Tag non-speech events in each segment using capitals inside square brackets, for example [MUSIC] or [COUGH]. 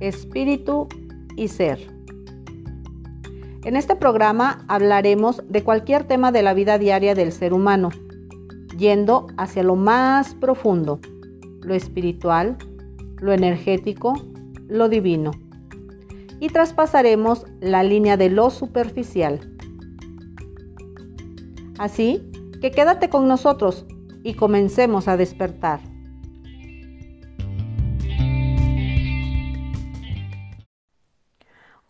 espíritu y ser. En este programa hablaremos de cualquier tema de la vida diaria del ser humano, yendo hacia lo más profundo, lo espiritual, lo energético, lo divino. Y traspasaremos la línea de lo superficial. Así que quédate con nosotros y comencemos a despertar.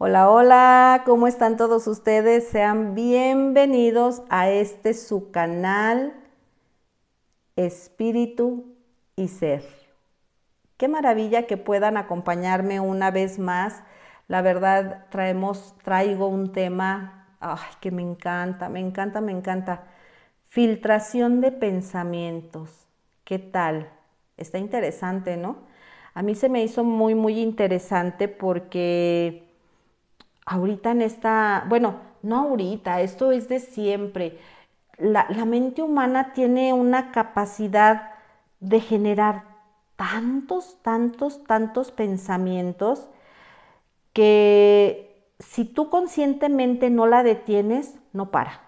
Hola, hola, ¿cómo están todos ustedes? Sean bienvenidos a este su canal Espíritu y Ser. Qué maravilla que puedan acompañarme una vez más. La verdad, traemos, traigo un tema ay, que me encanta, me encanta, me encanta. Filtración de pensamientos. ¿Qué tal? Está interesante, ¿no? A mí se me hizo muy, muy interesante porque ahorita en esta, bueno, no ahorita, esto es de siempre. La, mente humana tiene una capacidad de generar tantos, tantos, tantos pensamientos que si tú conscientemente no la detienes, no para,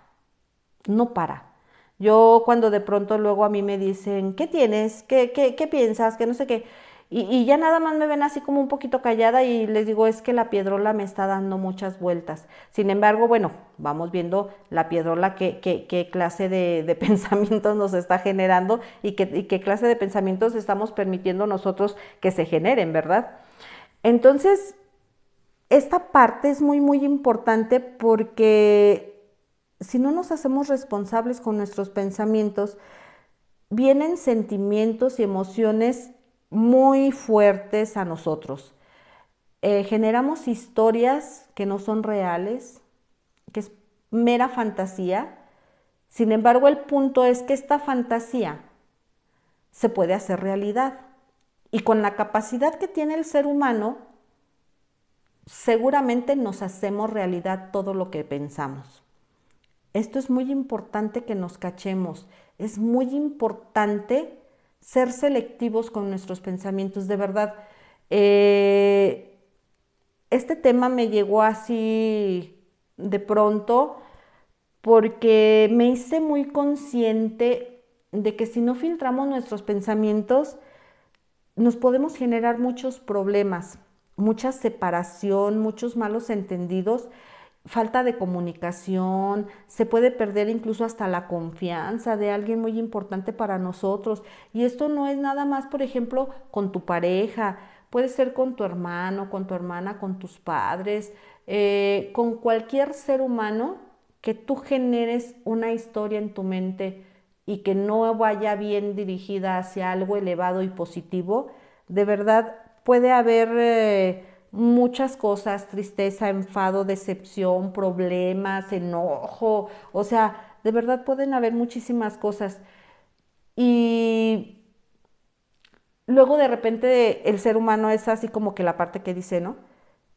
no para. Yo cuando de pronto luego a mí me dicen, ¿qué tienes? ¿Qué, qué, qué piensas? Que no sé qué. Y, ya nada más me ven así como un poquito callada y les digo, es que la piedrola me está dando muchas vueltas. Sin embargo, bueno, vamos viendo la piedrola qué, qué, clase de, [LAUGHS] pensamientos nos está generando y qué, y qué clase de pensamientos estamos permitiendo nosotros que se generen, ¿verdad? Entonces, esta parte es muy, muy importante porque si no nos hacemos responsables con nuestros pensamientos, vienen sentimientos y emociones muy fuertes a nosotros. Eh, generamos historias que no son reales, que es mera fantasía. Sin embargo, el punto es que esta fantasía se puede hacer realidad. Y con la capacidad que tiene el ser humano, seguramente nos hacemos realidad todo lo que pensamos. Esto es muy importante que nos cachemos. Es muy importante ser selectivos con nuestros pensamientos, de verdad. Eh, este tema me llegó así de pronto porque me hice muy consciente de que si no filtramos nuestros pensamientos, nos podemos generar muchos problemas, mucha separación, muchos malos entendidos falta de comunicación, se puede perder incluso hasta la confianza de alguien muy importante para nosotros. Y esto no es nada más, por ejemplo, con tu pareja, puede ser con tu hermano, con tu hermana, con tus padres, eh, con cualquier ser humano que tú generes una historia en tu mente y que no vaya bien dirigida hacia algo elevado y positivo, de verdad puede haber... Eh, muchas cosas, tristeza, enfado, decepción, problemas, enojo, o sea, de verdad pueden haber muchísimas cosas. Y luego de repente el ser humano es así como que la parte que dice, ¿no?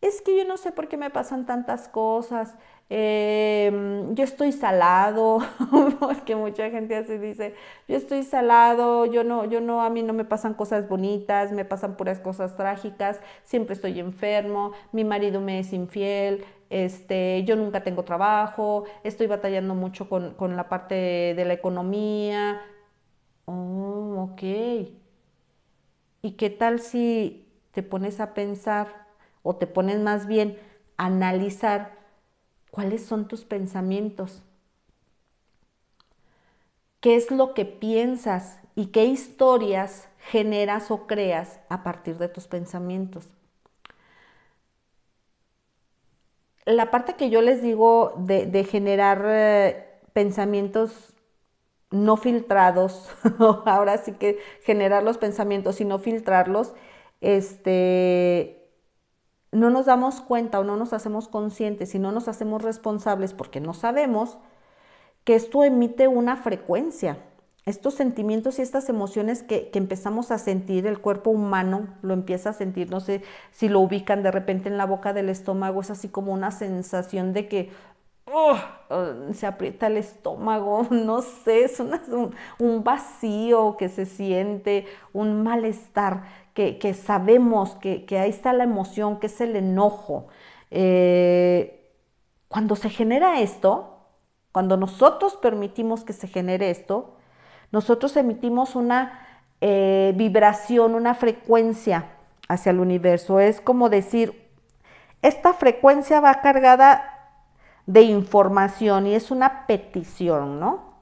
Es que yo no sé por qué me pasan tantas cosas, Em, yo estoy salado, [LAUGHS] porque mucha gente así dice, yo estoy salado, yo no, yo no, a mí no me pasan cosas bonitas, me pasan puras cosas trágicas, siempre estoy enfermo, mi marido me es infiel, este, yo nunca tengo trabajo, estoy batallando mucho con, con la parte de la economía. Oh, ok. ¿Y qué tal si te pones a pensar o te pones más bien a analizar ¿Cuáles son tus pensamientos? ¿Qué es lo que piensas y qué historias generas o creas a partir de tus pensamientos? La parte que yo les digo de, generar eh, pensamientos no filtrados, [LAUGHS] ahora sí que generar los pensamientos y no filtrarlos, este, no nos damos cuenta o no nos hacemos conscientes y no nos hacemos responsables porque no sabemos que esto emite una frecuencia. Estos sentimientos y estas emociones que, empezamos a sentir, el cuerpo humano lo empieza a sentir, no sé si lo ubican de repente en la boca del estómago, es así como una sensación de que se aprieta el estómago, [LAUGHS] no sé, es un, un vacío que se siente, un malestar que, sabemos que, ahí está la emoción, que es el enojo. Eh, cuando se genera esto, cuando nosotros permitimos que se genere esto, nosotros emitimos una eh, vibración, una frecuencia hacia el universo. Es como decir, esta frecuencia va cargada de información y es una petición, ¿no?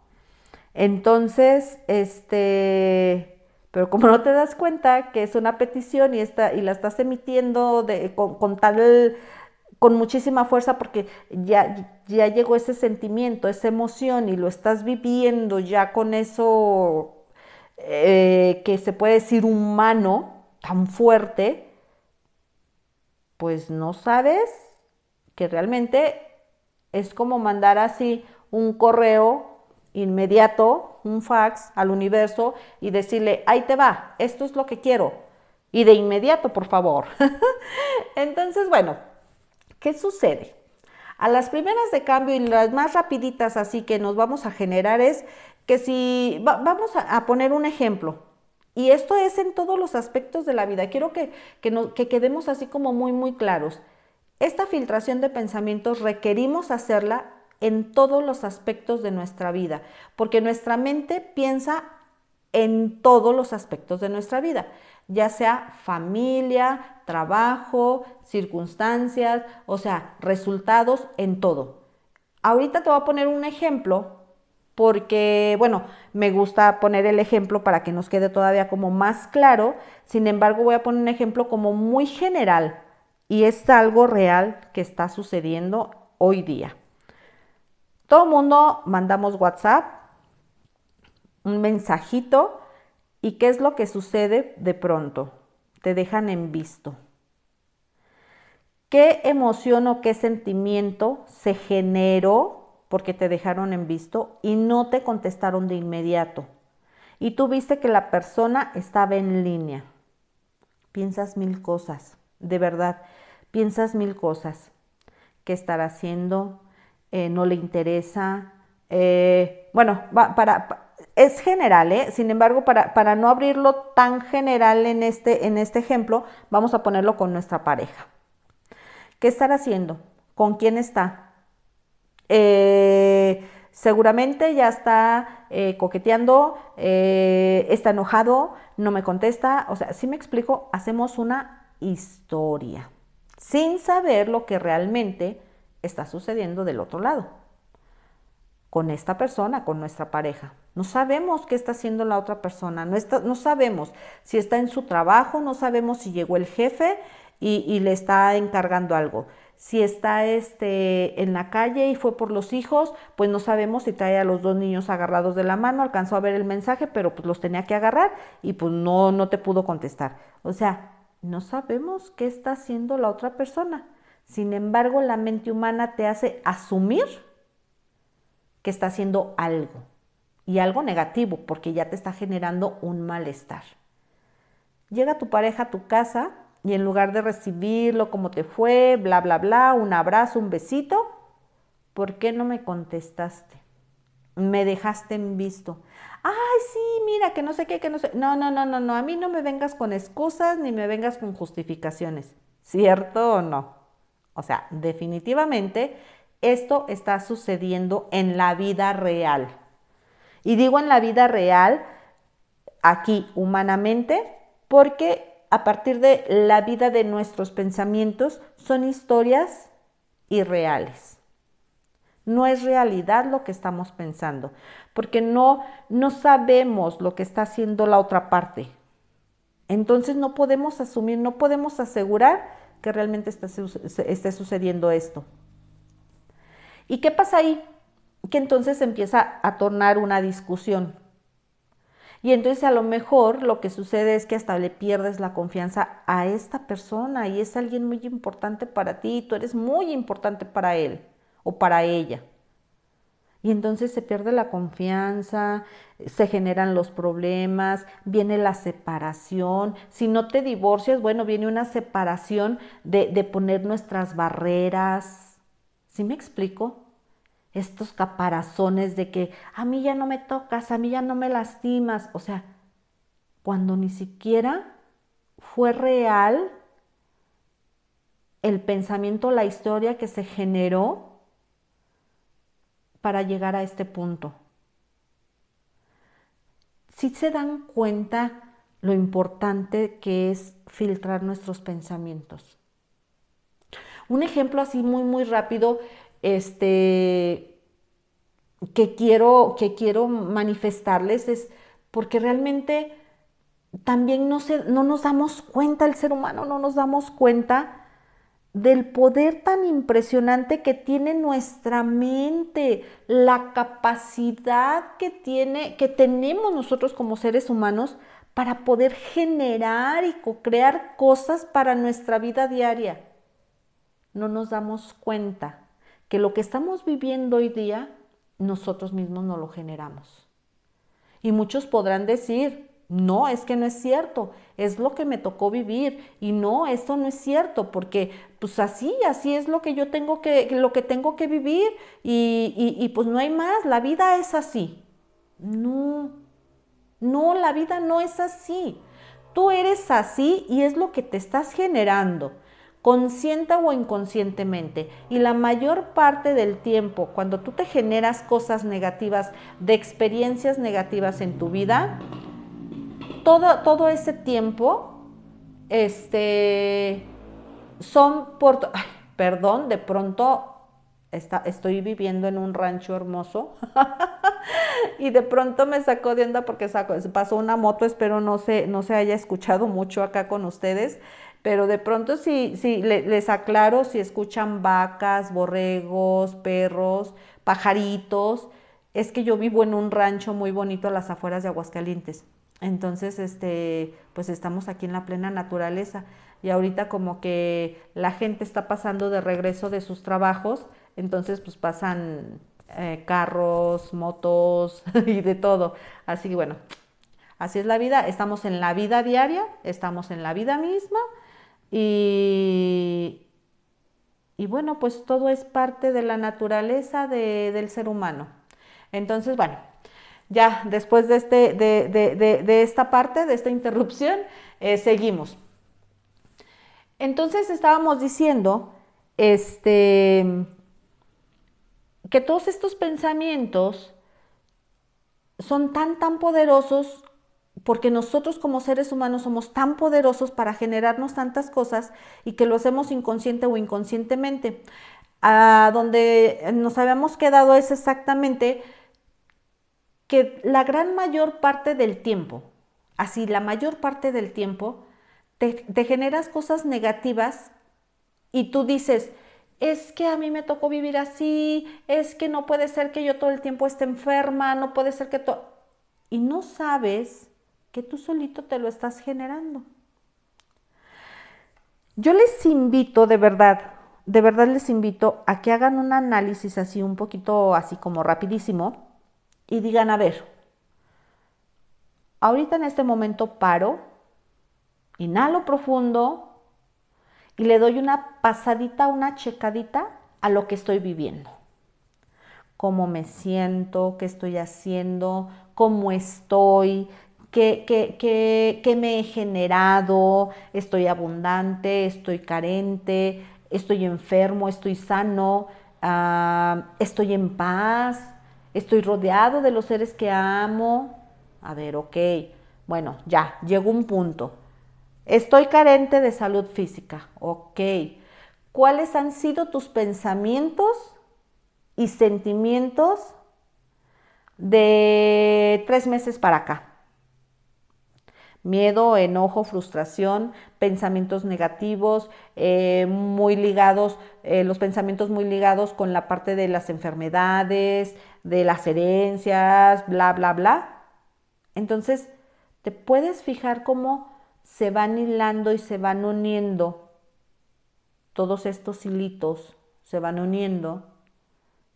Entonces, este, pero como no te das cuenta que es una petición y, está, y la estás emitiendo de, con, tal, con muchísima fuerza porque ya, ya llegó ese sentimiento, esa emoción y lo estás viviendo ya con eso eh, que se puede decir humano, tan fuerte, pues no sabes que realmente es como mandar así un correo inmediato, un fax al universo y decirle, ahí te va, esto es lo que quiero. Y de inmediato, por favor. [LAUGHS] Entonces, bueno, ¿qué sucede? A las primeras de cambio y las más rapiditas así que nos vamos a generar es que si vamos a, poner un ejemplo, y esto es en todos los aspectos de la vida, quiero que, que quedemos así como muy, muy claros. Esta filtración de pensamientos requerimos hacerla en todos los aspectos de nuestra vida, porque nuestra mente piensa en todos los aspectos de nuestra vida, ya sea familia, trabajo, circunstancias, o sea, resultados en todo. Ahorita te voy a poner un ejemplo porque, bueno, me gusta poner el ejemplo para que nos quede todavía como más claro, sin embargo voy a poner un ejemplo como muy general y es algo real que está sucediendo hoy día. Todo mundo mandamos WhatsApp, un mensajito y ¿qué es lo que sucede de pronto? Te dejan en visto. ¿Qué emoción o qué sentimiento se generó porque te dejaron en visto y no te contestaron de inmediato? Y tú viste que la persona estaba en línea. Piensas mil cosas, de verdad, piensas mil cosas. ¿Qué estará haciendo? Eh, no le interesa. Eh, bueno, para, es general, ¿eh? sin embargo, para, para, no abrirlo tan general en este, en este ejemplo, vamos a ponerlo con nuestra pareja. ¿Qué estará haciendo? ¿Con quién está? seguramente ya está coqueteando, está enojado, no me contesta. O sea, si me explico, hacemos una historia sin saber lo que realmente está sucediendo del otro lado, con esta persona, con nuestra pareja. No sabemos qué está haciendo la otra persona, no, no sabemos si está en su trabajo, no sabemos si llegó el jefe y, le está encargando algo. Si está este, en la calle y fue por los hijos, pues no sabemos si trae a los dos niños agarrados de la mano, alcanzó a ver el mensaje, pero pues los tenía que agarrar y pues no, no te pudo contestar. O sea, no sabemos qué está haciendo la otra persona. Sin embargo, la mente humana te hace asumir que está haciendo algo y algo negativo porque ya te está generando un malestar. Llega tu pareja a tu casa y en lugar de recibirlo como te fue, bla, bla, bla, un abrazo, un besito, ¿por qué no me contestaste? Me dejaste en visto. Ay, sí, mira, que no sé qué, que no sé. No, no, no, no, no. A mí no me vengas con excusas ni me vengas con justificaciones. ¿Cierto o no? O sea, definitivamente esto está sucediendo en la vida real. Y digo en la vida real, aquí humanamente, porque a partir de la vida de nuestros pensamientos son historias irreales. No es realidad lo que estamos pensando, porque no, no sabemos lo que está haciendo la otra parte. Entonces no podemos asumir, no podemos asegurar que realmente esté, sucediendo esto. ¿Y qué pasa ahí? Que entonces empieza a tornar una discusión. Y entonces a lo mejor lo que sucede es que hasta le pierdes la confianza a esta persona y es alguien muy importante para ti tú eres muy importante para él o para ella. Y entonces se pierde la confianza, se generan los problemas, viene la separación. Si no te divorcias, bueno, viene una separación de, de poner nuestras barreras. ¿Sí me explico? Estos caparazones de que a mí ya no me tocas, a mí ya no me lastimas. O sea, cuando ni siquiera fue real el pensamiento, la historia que se generó para llegar a este punto. Si se dan cuenta lo importante que es filtrar nuestros pensamientos. Un ejemplo así muy, muy rápido, este, que quiero, que quiero manifestarles es porque realmente también no, no nos damos cuenta, el ser humano no nos damos cuenta del poder tan impresionante que tiene nuestra mente, la capacidad que tiene, que tenemos nosotros como seres humanos para poder generar y co-crear cosas para nuestra vida diaria. No nos damos cuenta que lo que estamos viviendo hoy día, nosotros mismos no lo generamos. Y muchos podrán decir, no, es que no es cierto, es lo que me tocó vivir y no, esto no es cierto, porque pues así, así es lo que yo tengo que, lo que tengo que vivir y, y, y pues no hay más, la vida es así. No, no, la vida no es así. Tú eres así y es lo que te estás generando consciente o inconscientemente. Y la mayor parte del tiempo, cuando tú te generas cosas negativas, de experiencias negativas en tu vida, todo, todo ese tiempo, este, son por... perdón, de pronto Está, estoy viviendo en un rancho hermoso [LAUGHS] y de pronto me sacó de onda porque pasó una moto, espero no se, no se haya escuchado mucho acá con ustedes, pero de pronto sí, sí, les aclaro si escuchan vacas, borregos, perros, pajaritos, es que yo vivo en un rancho muy bonito a las afueras de Aguascalientes. Entonces, este, pues estamos aquí en la plena naturaleza y ahorita como que la gente está pasando de regreso de sus trabajos, entonces pues pasan eh, carros, motos [LAUGHS] y de todo. Así que bueno, así es la vida, estamos en la vida diaria, estamos en la vida misma y, y bueno, pues todo es parte de la naturaleza del ser humano. Entonces, bueno, ya después de, este, de, esta parte, de esta interrupción, eh, seguimos. Entonces estábamos diciendo este, que todos estos pensamientos son tan, tan poderosos porque nosotros como seres humanos somos tan poderosos para generarnos tantas cosas y que lo hacemos inconsciente o inconscientemente. A donde nos habíamos quedado es exactamente que la gran mayor parte del tiempo, así la mayor parte del tiempo, te, generas cosas negativas y tú dices, es que a mí me tocó vivir así, es que no puede ser que yo todo el tiempo esté enferma, no puede ser que todo... Y no sabes que tú solito te lo estás generando. Yo les invito de verdad, de verdad les invito a que hagan un análisis así un poquito así como rapidísimo y digan, a ver, ahorita en este momento paro, inhalo profundo y le doy una pasadita, una checadita a lo que estoy viviendo. Cómo me siento, qué estoy haciendo, cómo estoy, qué, me he generado, estoy abundante, estoy carente, estoy enfermo, estoy sano, ah, estoy en paz, estoy rodeado de los seres que amo. A ver, ok, bueno, ya, llegó un punto. Estoy carente de salud física, ok. ¿Cuáles han sido tus pensamientos y sentimientos de tres meses para acá? Miedo, enojo, frustración, pensamientos negativos, eh, muy ligados, eh, los pensamientos muy ligados con la parte de las enfermedades, de las herencias, bla, bla, bla. Entonces, te puedes fijar cómo se van hilando y se van uniendo todos estos hilitos, se van uniendo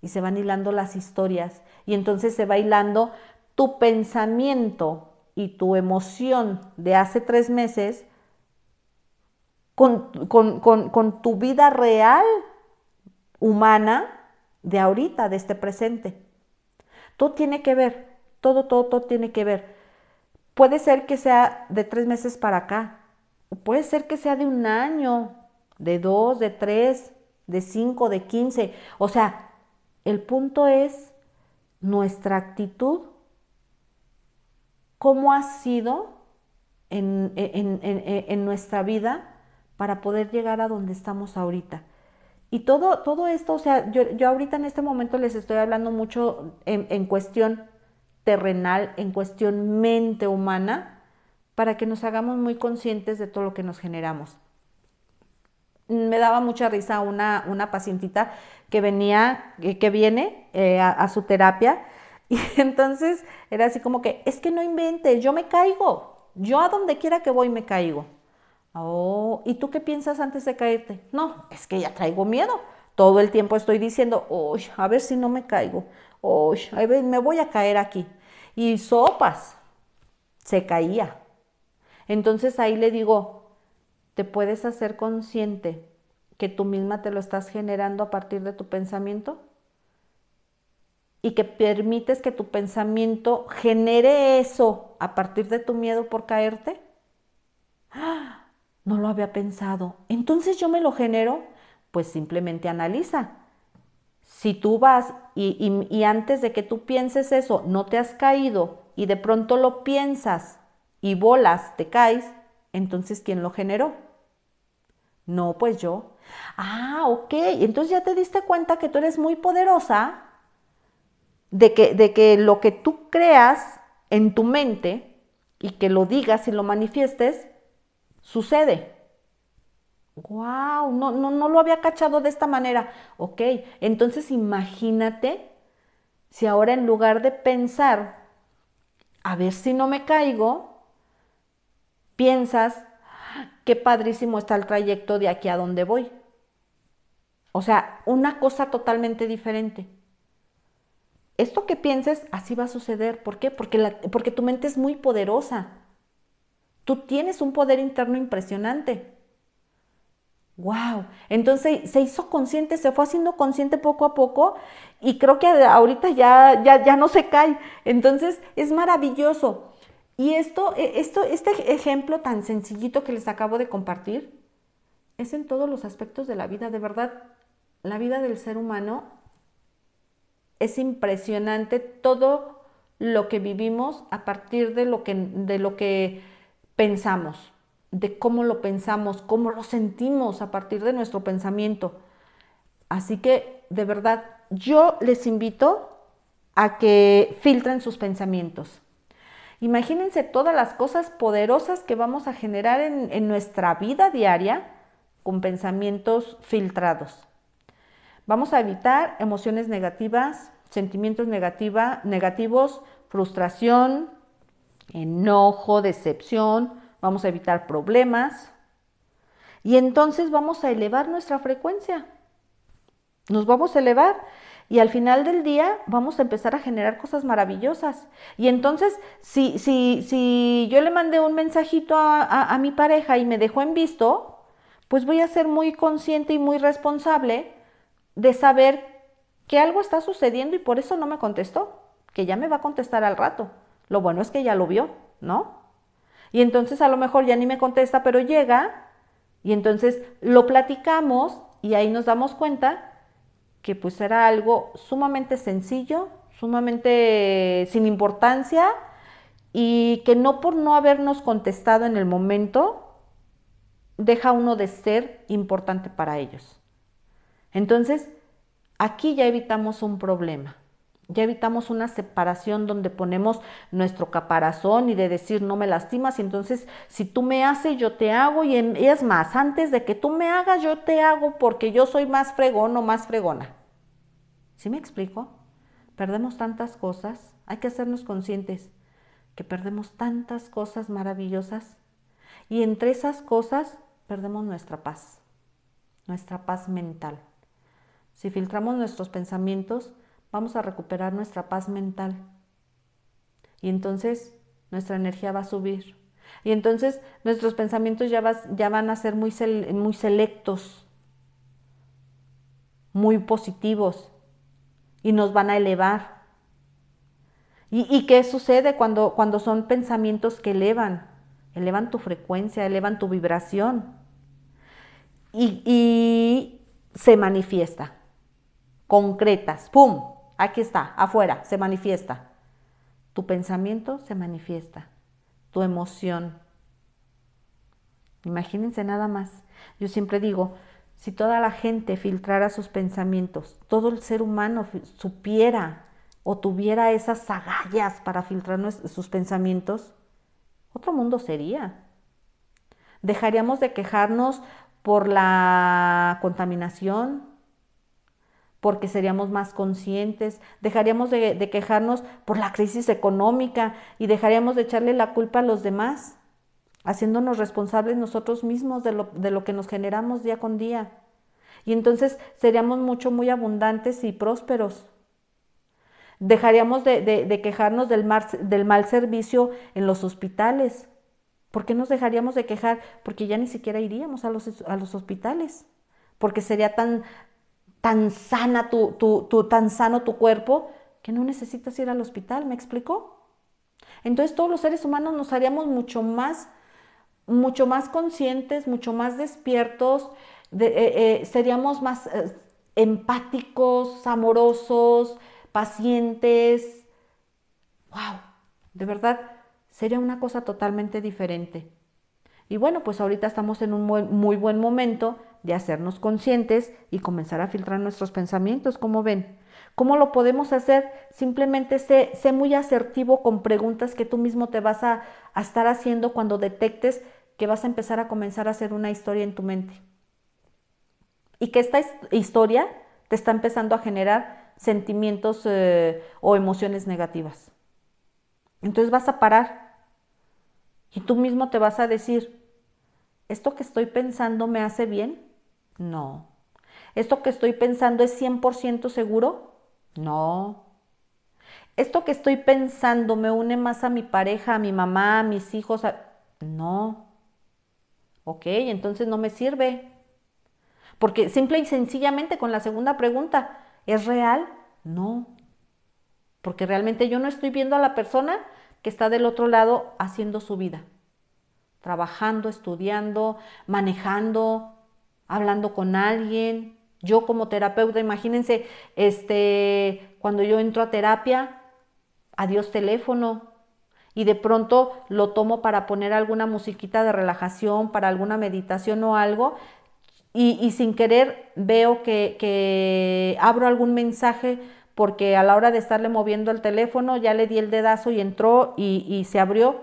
y se van hilando las historias. Y entonces se va hilando tu pensamiento y tu emoción de hace tres meses con, tu vida real humana de ahorita, de este presente. Todo tiene que ver, todo, todo, todo tiene que ver. Puede ser que sea de tres meses para acá, puede ser que sea de un año, de dos, de tres, de cinco, de quince. O sea, el punto es nuestra actitud, cómo ha sido en, en, nuestra vida para poder llegar a donde estamos ahorita. Y todo, todo esto, o sea, yo, yo ahorita en este momento les estoy hablando mucho en cuestión terrenal, en cuestión mente humana, para que nos hagamos muy conscientes de todo lo que nos generamos. Me daba mucha risa una, una pacientita que venía, que viene eh, a, su terapia, [LAUGHS] y entonces era así como que, es que no invente, yo me caigo, yo a donde quiera que voy me caigo. Oh, ¿y tú qué piensas antes de caerte? No, es que ya traigo miedo. Todo el tiempo estoy diciendo, uy, a ver si no me caigo. Uy, me voy a caer aquí. Y sopas, se caía. Entonces ahí le digo, te puedes hacer consciente que tú misma te lo estás generando a partir de tu pensamiento y que permites que tu pensamiento genere eso a partir de tu miedo por caerte. ¡Ah! No lo había pensado. Entonces yo me lo genero, pues simplemente analiza. Si tú vas y, y antes de que tú pienses eso, no te has caído y de pronto lo piensas y bolas, te caes, entonces ¿quién lo generó? No, pues yo. Ah, ok, entonces ya te diste cuenta que tú eres muy poderosa, de que, de que lo que tú creas en tu mente y que lo digas y lo manifiestes, sucede. ¡Wow! No, no, no lo había cachado de esta manera. Ok, entonces imagínate si ahora en lugar de pensar, a ver si no me caigo, piensas, qué padrísimo está el trayecto de aquí a donde voy. O sea, una cosa totalmente diferente. Esto que pienses, así va a suceder. ¿Por qué? Porque, porque tu mente es muy poderosa. Tú tienes un poder interno impresionante. ¡Wow! Entonces se hizo consciente, se fue haciendo consciente poco a poco y creo que ahorita ya, ya, ya no se cae. Entonces es maravilloso. Y esto, e, esto, este ejemplo tan sencillito que les acabo de compartir es en todos los aspectos de la vida. De verdad, la vida del ser humano es impresionante todo lo que vivimos a partir de lo que, de lo que pensamos, de cómo lo pensamos, cómo lo sentimos a partir de nuestro pensamiento. Así que, de verdad, yo les invito a que filtren sus pensamientos Imagínense todas las cosas poderosas que vamos a generar en, nuestra vida diaria con pensamientos filtrados. Vamos a evitar emociones negativas, sentimientos negativos, frustración, enojo, decepción, vamos a evitar problemas y entonces vamos a elevar nuestra frecuencia. Nos vamos a elevar y al final del día vamos a empezar a generar cosas maravillosas. Y entonces, si, si, si yo le mandé un mensajito a, mi pareja y me dejó en visto, pues voy a ser muy consciente y muy responsable de saber que algo está sucediendo y por eso no me contestó, que ya me va a contestar al rato. Lo bueno es que ya lo vio, ¿no? Y entonces a lo mejor ya ni me contesta, pero llega y entonces lo platicamos y ahí nos damos cuenta que pues era algo sumamente sencillo, sumamente sin importancia y que no por no habernos contestado en el momento deja uno de ser importante para ellos. Entonces, aquí ya evitamos un problema. Ya evitamos una separación donde ponemos nuestro caparazón y de decir no me lastimas y entonces si tú me haces yo te hago y es más, antes de que tú me hagas yo te hago porque yo soy más fregón o más fregona. ¿Sí me explico? Perdemos tantas cosas, hay que hacernos conscientes que perdemos tantas cosas maravillosas y entre esas cosas perdemos nuestra paz, nuestra paz mental. Si filtramos nuestros pensamientos, vamos a recuperar nuestra paz mental. Y entonces nuestra energía va a subir. Y entonces nuestros pensamientos ya, van a ser muy, selectos, muy positivos y nos van a elevar. ¿Y, qué sucede cuando, son pensamientos que elevan? elevan tu frecuencia, elevan tu vibración y se manifiesta, concretas, ¡pum! Aquí está, afuera, se manifiesta. Tu pensamiento se manifiesta, tu emoción. Imagínense nada más. Yo siempre digo, si toda la gente filtrara sus pensamientos, todo el ser humano supiera o tuviera esas agallas para filtrar sus pensamientos, otro mundo sería. Dejaríamos de quejarnos por la contaminación, porque seríamos más conscientes, dejaríamos de, quejarnos por la crisis económica y dejaríamos de echarle la culpa a los demás, haciéndonos responsables nosotros mismos de lo, de lo que nos generamos día con día. Y entonces seríamos mucho, muy abundantes y prósperos. Dejaríamos de, quejarnos del mal, del mal servicio en los hospitales. ¿Por qué nos dejaríamos de quejar? Porque ya ni siquiera iríamos a los, a los hospitales. Porque sería tan, tan sana tu, tan sano tu cuerpo que no necesitas ir al hospital, ¿me explico? Entonces todos los seres humanos nos haríamos mucho más, mucho más conscientes, mucho más despiertos, eh, eh, seríamos más eh, empáticos, amorosos, pacientes. ¡Wow! De verdad, sería una cosa totalmente diferente. Y bueno, pues ahorita estamos en un muy, buen momento de hacernos conscientes y comenzar a filtrar nuestros pensamientos, como ven. ¿Cómo lo podemos hacer? Simplemente sé, muy asertivo con preguntas que tú mismo te vas a, a estar haciendo cuando detectes que vas a empezar a comenzar a hacer una historia en tu mente. Y que esta historia te está empezando a generar sentimientos eh, o emociones negativas. Entonces vas a parar y tú mismo te vas a decir, ¿esto que estoy pensando me hace bien? No. ¿Esto que estoy pensando es 100% seguro? No. ¿Esto que estoy pensando me une más a mi pareja, a mi mamá, a mis hijos? No. Ok, entonces no me sirve. Porque simple y sencillamente con la segunda pregunta, ¿es real? No. Porque realmente yo no estoy viendo a la persona que está del otro lado haciendo su vida, trabajando, estudiando, manejando, hablando con alguien. Yo como terapeuta, imagínense, este, cuando yo entro a terapia, adiós teléfono, y de pronto lo tomo para poner alguna musiquita de relajación, para alguna meditación o algo, y, sin querer veo que, abro algún mensaje porque a la hora de estarle moviendo el teléfono ya le di el dedazo y entró y, y, se abrió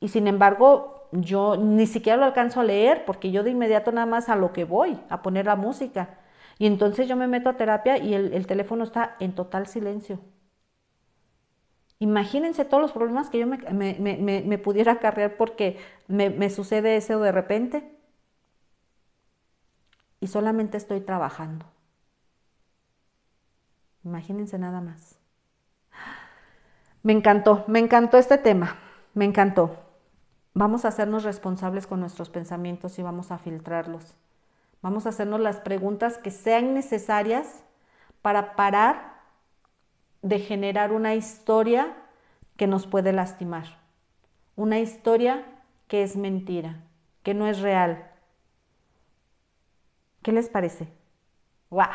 y sin embargo yo ni siquiera lo alcanzo a leer porque yo de inmediato nada más a lo que voy, a poner la música. Y entonces yo me meto a terapia y el, teléfono está en total silencio. Imagínense todos los problemas que yo me, me pudiera acarrear porque me, sucede eso de repente y solamente estoy trabajando. Imagínense nada más. Me encantó, me encantó este tema, me encantó. Vamos a hacernos responsables con nuestros pensamientos y vamos a filtrarlos. Vamos a hacernos las preguntas que sean necesarias para parar de generar una historia que nos puede lastimar. Una historia que es mentira, que no es real, ¿Qué les parece? ¡Wow!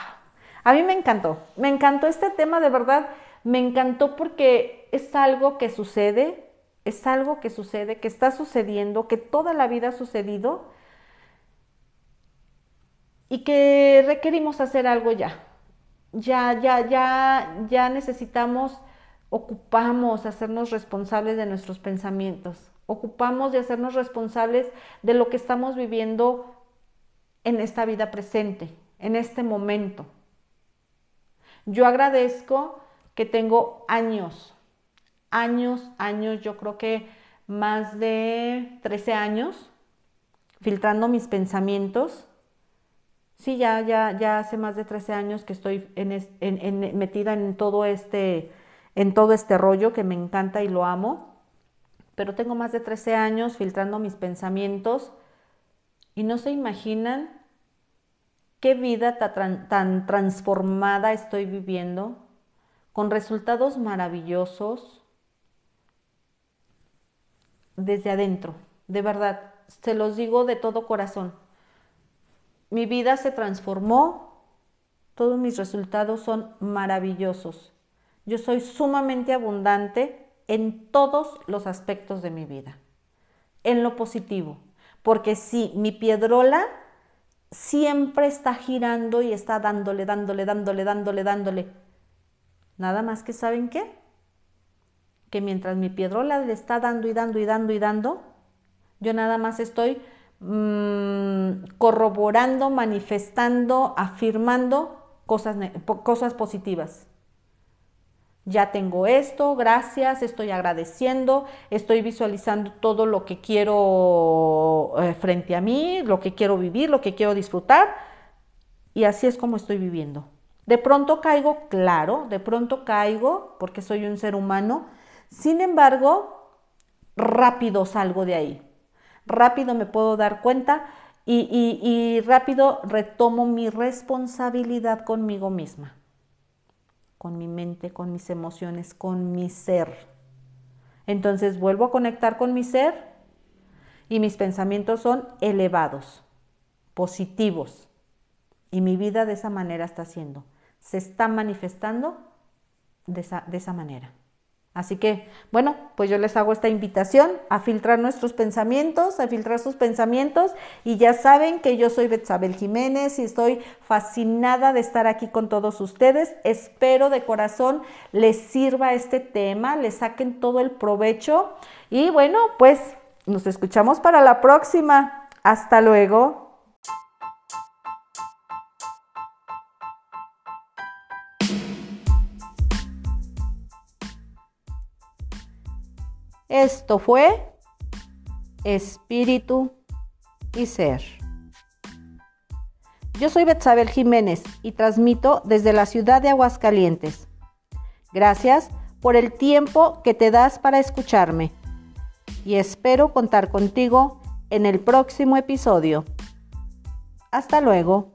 A mí me encantó, me encantó este tema de verdad, me encantó porque es algo que sucede, es algo que sucede, que está sucediendo, que toda la vida ha sucedido y que requerimos hacer algo ya. Ya, ya, ya, ya necesitamos, ocupamos hacernos responsables de nuestros pensamientos, ocupamos de hacernos responsables de lo que estamos viviendo en esta vida presente, en este momento. Yo agradezco que tengo años, años, años, yo creo que más de 13 años filtrando mis pensamientos. Sí, ya, ya, ya hace más de 13 años que estoy metida en todo, este, en todo este rollo que me encanta y lo amo, pero tengo más de 13 años filtrando mis pensamientos y no se imaginan qué vida tan, transformada estoy viviendo, con resultados maravillosos desde adentro, De verdad, se los digo de todo corazón. Mi vida se transformó, todos mis resultados son maravillosos. Yo soy sumamente abundante en todos los aspectos de mi vida, en lo positivo, porque si mi piedrola siempre está girando y está dándole, dándole, dándole, dándole, dándole. Nada más que saben qué? Que mientras mi piedrola le está dando y dando y dando y dando, yo nada más estoy mm, corroborando, manifestando, afirmando cosas, cosas positivas ya tengo esto, gracias, estoy agradeciendo, estoy visualizando todo lo que quiero eh, frente a mí, lo que quiero vivir, lo que quiero disfrutar, y así es como estoy viviendo. De pronto caigo, claro, de pronto caigo porque soy un ser humano, sin embargo, rápido salgo de ahí, rápido me puedo dar cuenta y, y rápido retomo mi responsabilidad conmigo misma con mi mente, con mis emociones, con mi ser. Entonces vuelvo a conectar con mi ser y mis pensamientos son elevados, positivos. Y mi vida de esa manera está siendo. Se está manifestando de esa, de esa manera. Así que, bueno, pues yo les hago esta invitación a filtrar nuestros pensamientos, a filtrar sus pensamientos y ya saben que yo soy Betsabel Jiménez y estoy fascinada de estar aquí con todos ustedes. Espero de corazón les sirva este tema, les saquen todo el provecho y bueno, pues nos escuchamos para la próxima. Hasta luego. Esto fue Espíritu y Ser. Yo soy Betsabel Jiménez y transmito desde la ciudad de Aguascalientes. Gracias por el tiempo que te das para escucharme y espero contar contigo en el próximo episodio. Hasta luego.